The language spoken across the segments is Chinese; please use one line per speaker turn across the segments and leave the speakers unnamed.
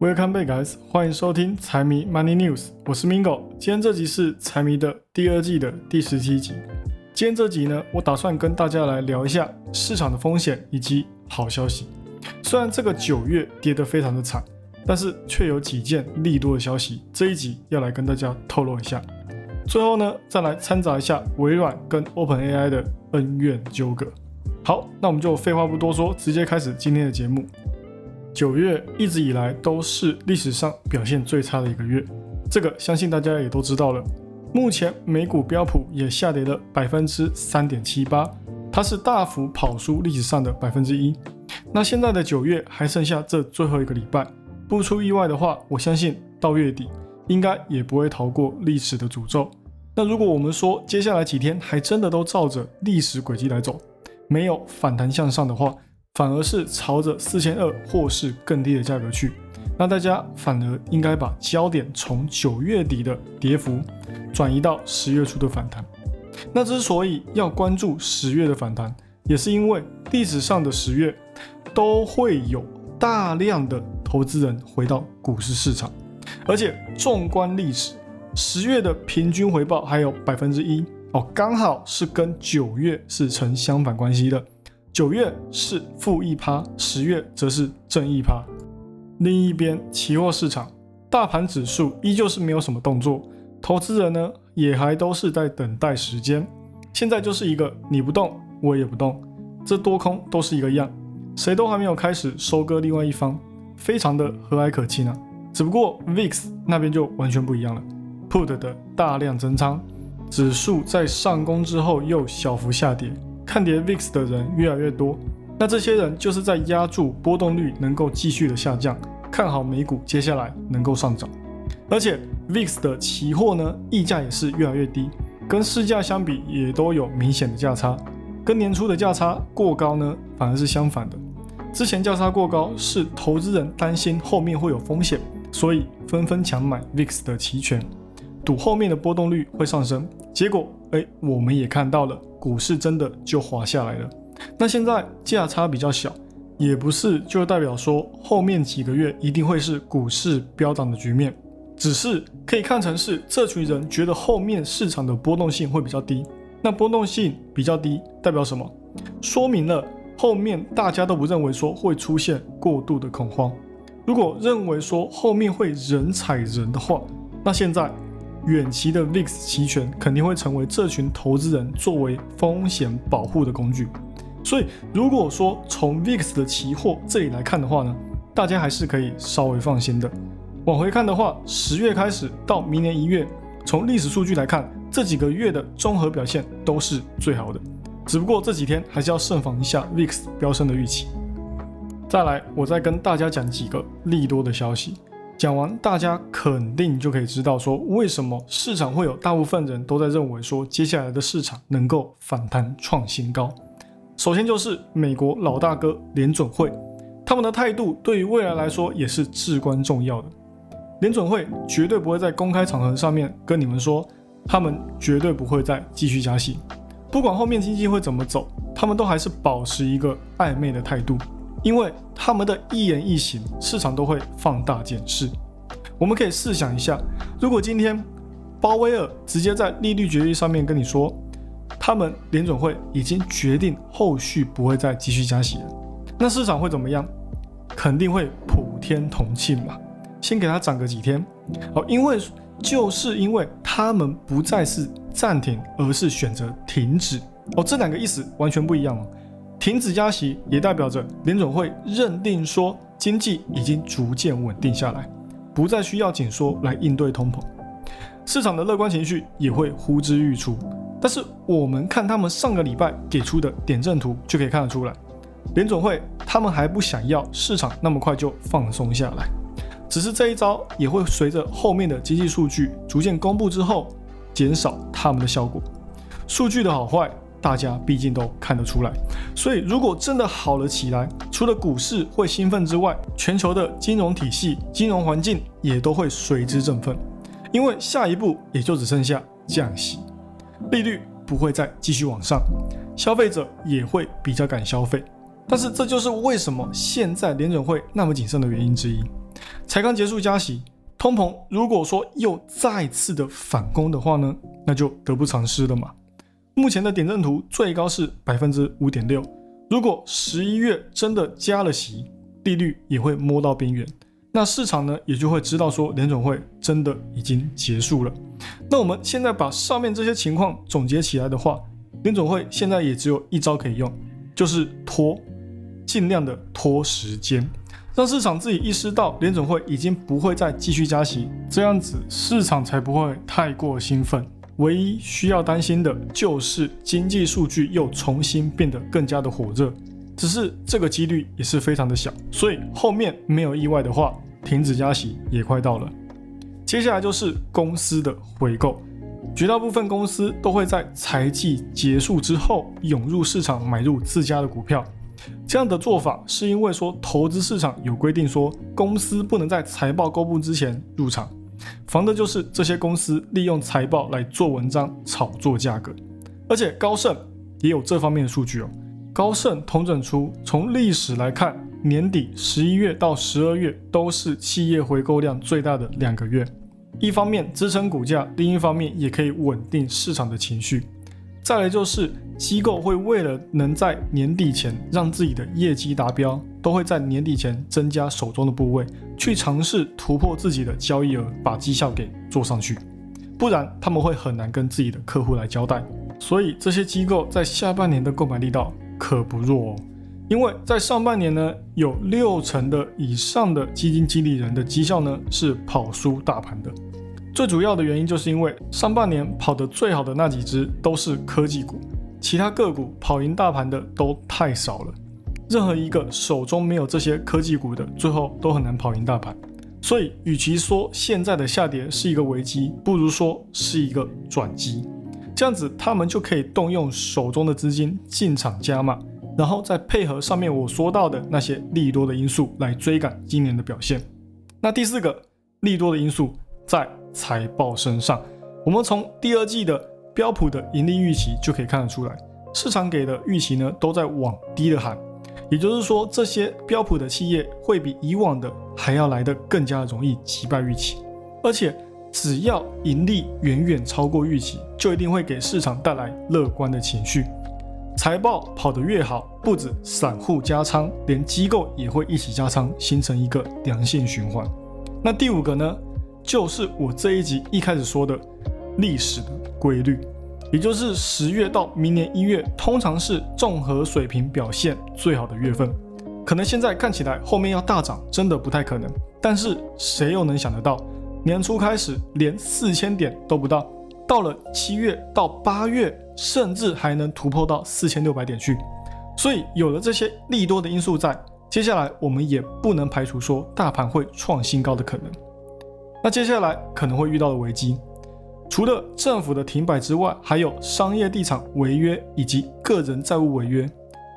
Welcome back, guys！欢迎收听财迷 Money News，我是 Mingo。今天这集是财迷的第二季的第十七集。今天这集呢，我打算跟大家来聊一下市场的风险以及好消息。虽然这个九月跌得非常的惨，但是却有几件利多的消息，这一集要来跟大家透露一下。最后呢，再来掺杂一下微软跟 OpenAI 的恩怨纠葛。好，那我们就废话不多说，直接开始今天的节目。九月一直以来都是历史上表现最差的一个月，这个相信大家也都知道了。目前美股标普也下跌了百分之三点七八，它是大幅跑输历史上的百分之一。那现在的九月还剩下这最后一个礼拜，不出意外的话，我相信到月底应该也不会逃过历史的诅咒。那如果我们说接下来几天还真的都照着历史轨迹来走，没有反弹向上的话，反而是朝着四千二或是更低的价格去，那大家反而应该把焦点从九月底的跌幅转移到十月初的反弹。那之所以要关注十月的反弹，也是因为历史上的十月都会有大量的投资人回到股市市场，而且纵观历史，十月的平均回报还有百分之一哦，刚好是跟九月是成相反关系的。九月是负一趴，十月则是正一趴。另一边，期货市场大盘指数依旧是没有什么动作，投资人呢也还都是在等待时间。现在就是一个你不动，我也不动，这多空都是一个样，谁都还没有开始收割另外一方，非常的和蔼可亲啊。只不过 VIX 那边就完全不一样了，Put 的大量增仓，指数在上攻之后又小幅下跌。看跌 VIX 的人越来越多，那这些人就是在压住波动率能够继续的下降，看好美股接下来能够上涨。而且 VIX 的期货呢，溢价也是越来越低，跟市价相比也都有明显的价差。跟年初的价差过高呢，反而是相反的。之前价差过高是投资人担心后面会有风险，所以纷纷抢买 VIX 的期权，赌后面的波动率会上升。结果，哎，我们也看到了。股市真的就滑下来了。那现在价差比较小，也不是就代表说后面几个月一定会是股市飙涨的局面，只是可以看成是这群人觉得后面市场的波动性会比较低。那波动性比较低代表什么？说明了后面大家都不认为说会出现过度的恐慌。如果认为说后面会人踩人的话，那现在。远期的 VIX 期权肯定会成为这群投资人作为风险保护的工具，所以如果说从 VIX 的期货这里来看的话呢，大家还是可以稍微放心的。往回看的话，十月开始到明年一月，从历史数据来看，这几个月的综合表现都是最好的。只不过这几天还是要慎防一下 VIX 飙升的预期。再来，我再跟大家讲几个利多的消息。讲完，大家肯定就可以知道说，为什么市场会有大部分人都在认为说，接下来的市场能够反弹创新高。首先就是美国老大哥联准会，他们的态度对于未来来说也是至关重要的。联准会绝对不会在公开场合上面跟你们说，他们绝对不会再继续加息，不管后面经济会怎么走，他们都还是保持一个暧昧的态度。因为他们的一言一行，市场都会放大检视。我们可以试想一下，如果今天鲍威尔直接在利率决议上面跟你说，他们联总会已经决定后续不会再继续加息了，那市场会怎么样？肯定会普天同庆嘛，先给他涨个几天。哦，因为就是因为他们不再是暂停，而是选择停止。哦，这两个意思完全不一样哦。停止加息也代表着联总会认定说经济已经逐渐稳定下来，不再需要紧缩来应对通膨，市场的乐观情绪也会呼之欲出。但是我们看他们上个礼拜给出的点阵图就可以看得出来，联总会他们还不想要市场那么快就放松下来，只是这一招也会随着后面的经济数据逐渐公布之后减少他们的效果。数据的好坏。大家毕竟都看得出来，所以如果真的好了起来，除了股市会兴奋之外，全球的金融体系、金融环境也都会随之振奋，因为下一步也就只剩下降息，利率不会再继续往上，消费者也会比较敢消费。但是这就是为什么现在联准会那么谨慎的原因之一，才刚结束加息，通膨如果说又再次的反攻的话呢，那就得不偿失了嘛。目前的点阵图最高是百分之五点六，如果十一月真的加了息，利率也会摸到边缘，那市场呢也就会知道说联总会真的已经结束了。那我们现在把上面这些情况总结起来的话，联总会现在也只有一招可以用，就是拖，尽量的拖时间，让市场自己意识到联总会已经不会再继续加息，这样子市场才不会太过兴奋。唯一需要担心的就是经济数据又重新变得更加的火热，只是这个几率也是非常的小，所以后面没有意外的话，停止加息也快到了。接下来就是公司的回购，绝大部分公司都会在财季结束之后涌入市场买入自家的股票。这样的做法是因为说投资市场有规定说公司不能在财报公布之前入场。防的就是这些公司利用财报来做文章、炒作价格，而且高盛也有这方面的数据哦。高盛统整出，从历史来看，年底十一月到十二月都是企业回购量最大的两个月。一方面支撑股价，另一方面也可以稳定市场的情绪。再来就是机构会为了能在年底前让自己的业绩达标，都会在年底前增加手中的部位，去尝试突破自己的交易额，把绩效给做上去。不然他们会很难跟自己的客户来交代。所以这些机构在下半年的购买力道可不弱哦。因为在上半年呢，有六成的以上的基金经理人的绩效呢是跑输大盘的。最主要的原因就是因为上半年跑得最好的那几只都是科技股，其他个股跑赢大盘的都太少了。任何一个手中没有这些科技股的，最后都很难跑赢大盘。所以，与其说现在的下跌是一个危机，不如说是一个转机。这样子，他们就可以动用手中的资金进场加码，然后再配合上面我说到的那些利多的因素来追赶今年的表现。那第四个利多的因素在。财报身上，我们从第二季的标普的盈利预期就可以看得出来，市场给的预期呢都在往低的喊，也就是说这些标普的企业会比以往的还要来得更加容易击败预期，而且只要盈利远远超过预期，就一定会给市场带来乐观的情绪。财报跑得越好，不止散户加仓，连机构也会一起加仓，形成一个良性循环。那第五个呢？就是我这一集一开始说的历史的规律，也就是十月到明年一月，通常是综合水平表现最好的月份。可能现在看起来后面要大涨，真的不太可能。但是谁又能想得到，年初开始连四千点都不到，到了七月到八月，甚至还能突破到四千六百点去。所以有了这些利多的因素在，接下来我们也不能排除说大盘会创新高的可能。那接下来可能会遇到的危机，除了政府的停摆之外，还有商业地产违约以及个人债务违约。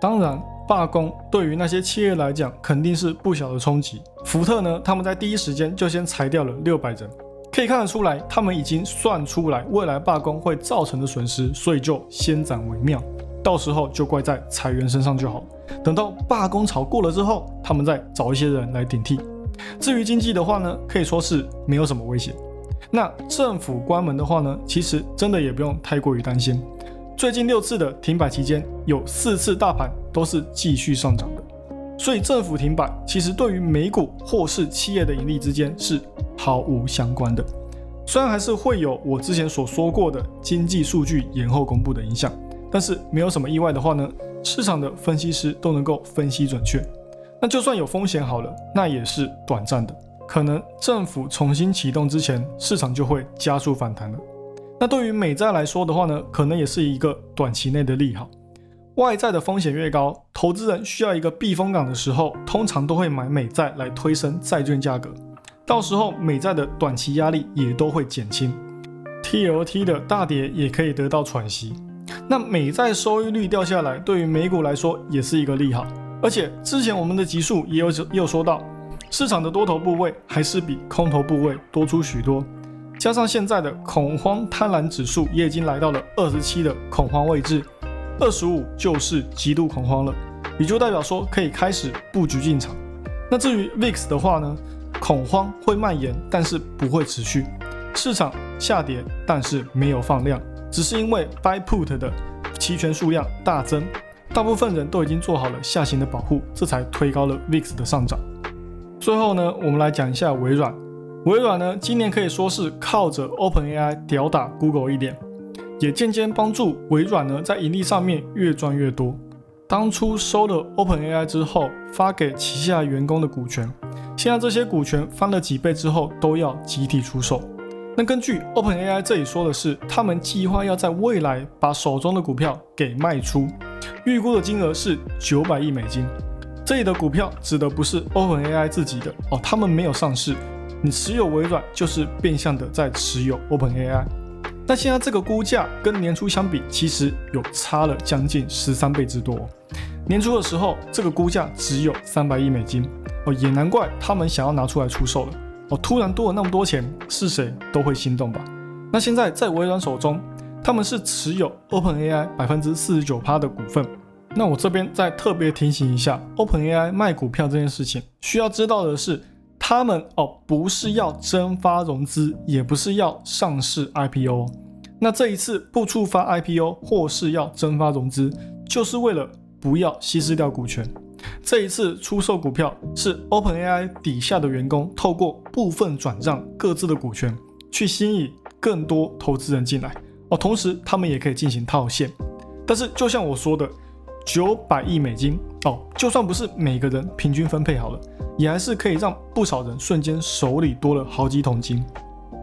当然，罢工对于那些企业来讲肯定是不小的冲击。福特呢，他们在第一时间就先裁掉了六百人，可以看得出来，他们已经算出来未来罢工会造成的损失，所以就先斩为妙。到时候就怪在裁员身上就好。等到罢工潮过了之后，他们再找一些人来顶替。至于经济的话呢，可以说是没有什么威胁。那政府关门的话呢，其实真的也不用太过于担心。最近六次的停摆期间，有四次大盘都是继续上涨的。所以政府停摆其实对于美股或是企业的盈利之间是毫无相关的。虽然还是会有我之前所说过的经济数据延后公布的影响，但是没有什么意外的话呢，市场的分析师都能够分析准确。那就算有风险好了，那也是短暂的，可能政府重新启动之前，市场就会加速反弹了。那对于美债来说的话呢，可能也是一个短期内的利好。外债的风险越高，投资人需要一个避风港的时候，通常都会买美债来推升债券价格，到时候美债的短期压力也都会减轻，TLT 的大跌也可以得到喘息。那美债收益率掉下来，对于美股来说也是一个利好。而且之前我们的集数也有也有说到，市场的多头部位还是比空头部位多出许多，加上现在的恐慌贪婪指数也已经来到了二十七的恐慌位置，二十五就是极度恐慌了，也就代表说可以开始布局进场。那至于 VIX 的话呢，恐慌会蔓延，但是不会持续；市场下跌，但是没有放量，只是因为 buy put 的期权数量大增，大部分人都已经做好了下行的保护，这才推高了 VIX 的上涨。最后呢，我们来讲一下微软。微软呢，今年可以说是靠着 OpenAI 吊打 Google 一点，也渐渐帮助微软呢在盈利上面越赚越多。当初收了 OpenAI 之后，发给旗下员工的股权，现在这些股权翻了几倍之后，都要集体出售。那根据 OpenAI 这里说的是，他们计划要在未来把手中的股票给卖出，预估的金额是九百亿美金。这里的股票指的不是 OpenAI 自己的哦，他们没有上市，你持有微软就是变相的在持有 OpenAI。那现在这个估价跟年初相比，其实有差了将近十三倍之多。年初的时候，这个估价只有三百亿美金哦，也难怪他们想要拿出来出售了哦。突然多了那么多钱，是谁都会心动吧？那现在在微软手中，他们是持有 OpenAI 百分之四十九趴的股份。那我这边再特别提醒一下，OpenAI 卖股票这件事情，需要知道的是，他们哦不是要增发融资，也不是要上市 IPO。那这一次不触发 IPO 或是要增发融资，就是为了不要稀释掉股权。这一次出售股票是 OpenAI 底下的员工透过部分转让各自的股权，去吸引更多投资人进来哦，同时他们也可以进行套现。但是就像我说的。九百亿美金哦，就算不是每个人平均分配好了，也还是可以让不少人瞬间手里多了好几桶金。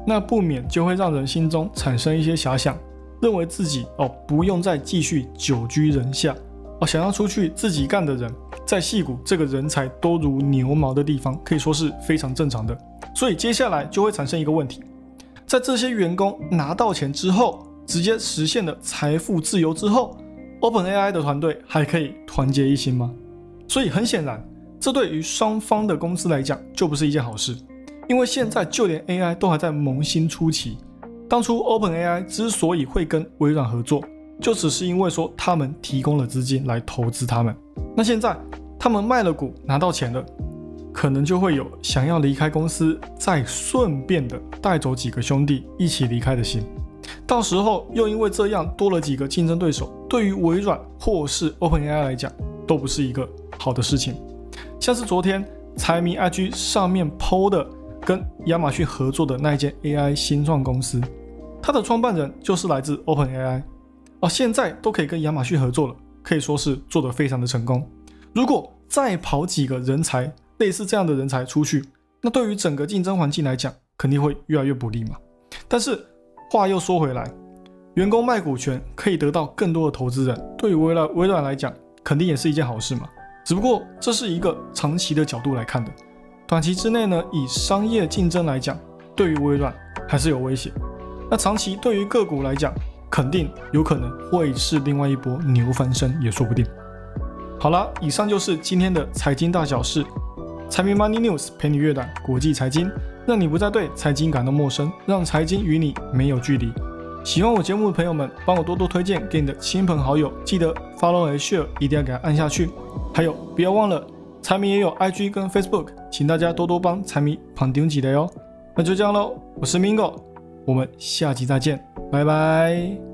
那不免就会让人心中产生一些遐想，认为自己哦不用再继续久居人下哦，想要出去自己干的人，在戏谷这个人才多如牛毛的地方，可以说是非常正常的。所以接下来就会产生一个问题，在这些员工拿到钱之后，直接实现了财富自由之后。OpenAI 的团队还可以团结一心吗？所以很显然，这对于双方的公司来讲就不是一件好事。因为现在就连 AI 都还在萌新初期。当初 OpenAI 之所以会跟微软合作，就只是因为说他们提供了资金来投资他们。那现在他们卖了股拿到钱了，可能就会有想要离开公司，再顺便的带走几个兄弟一起离开的心。到时候又因为这样多了几个竞争对手，对于微软或是 OpenAI 来讲，都不是一个好的事情。像是昨天财迷 IG 上面 PO 的跟亚马逊合作的那一间 AI 新创公司，它的创办人就是来自 OpenAI，哦，现在都可以跟亚马逊合作了，可以说是做得非常的成功。如果再跑几个人才类似这样的人才出去，那对于整个竞争环境来讲，肯定会越来越不利嘛。但是。话又说回来，员工卖股权可以得到更多的投资人，对于微软微软来讲，肯定也是一件好事嘛。只不过这是一个长期的角度来看的，短期之内呢，以商业竞争来讲，对于微软还是有威胁。那长期对于个股来讲，肯定有可能会是另外一波牛翻身也说不定。好了，以上就是今天的财经大小事，财迷 Money News 陪你阅览国际财经。让你不再对财经感到陌生，让财经与你没有距离。喜欢我节目的朋友们，帮我多多推荐给你的亲朋好友，记得 follow and share，一定要给它按下去。还有，不要忘了，财迷也有 IG 跟 Facebook，请大家多多帮财迷捧顶几的哦。那就这样喽，我是 Mingo，我们下期再见，拜拜。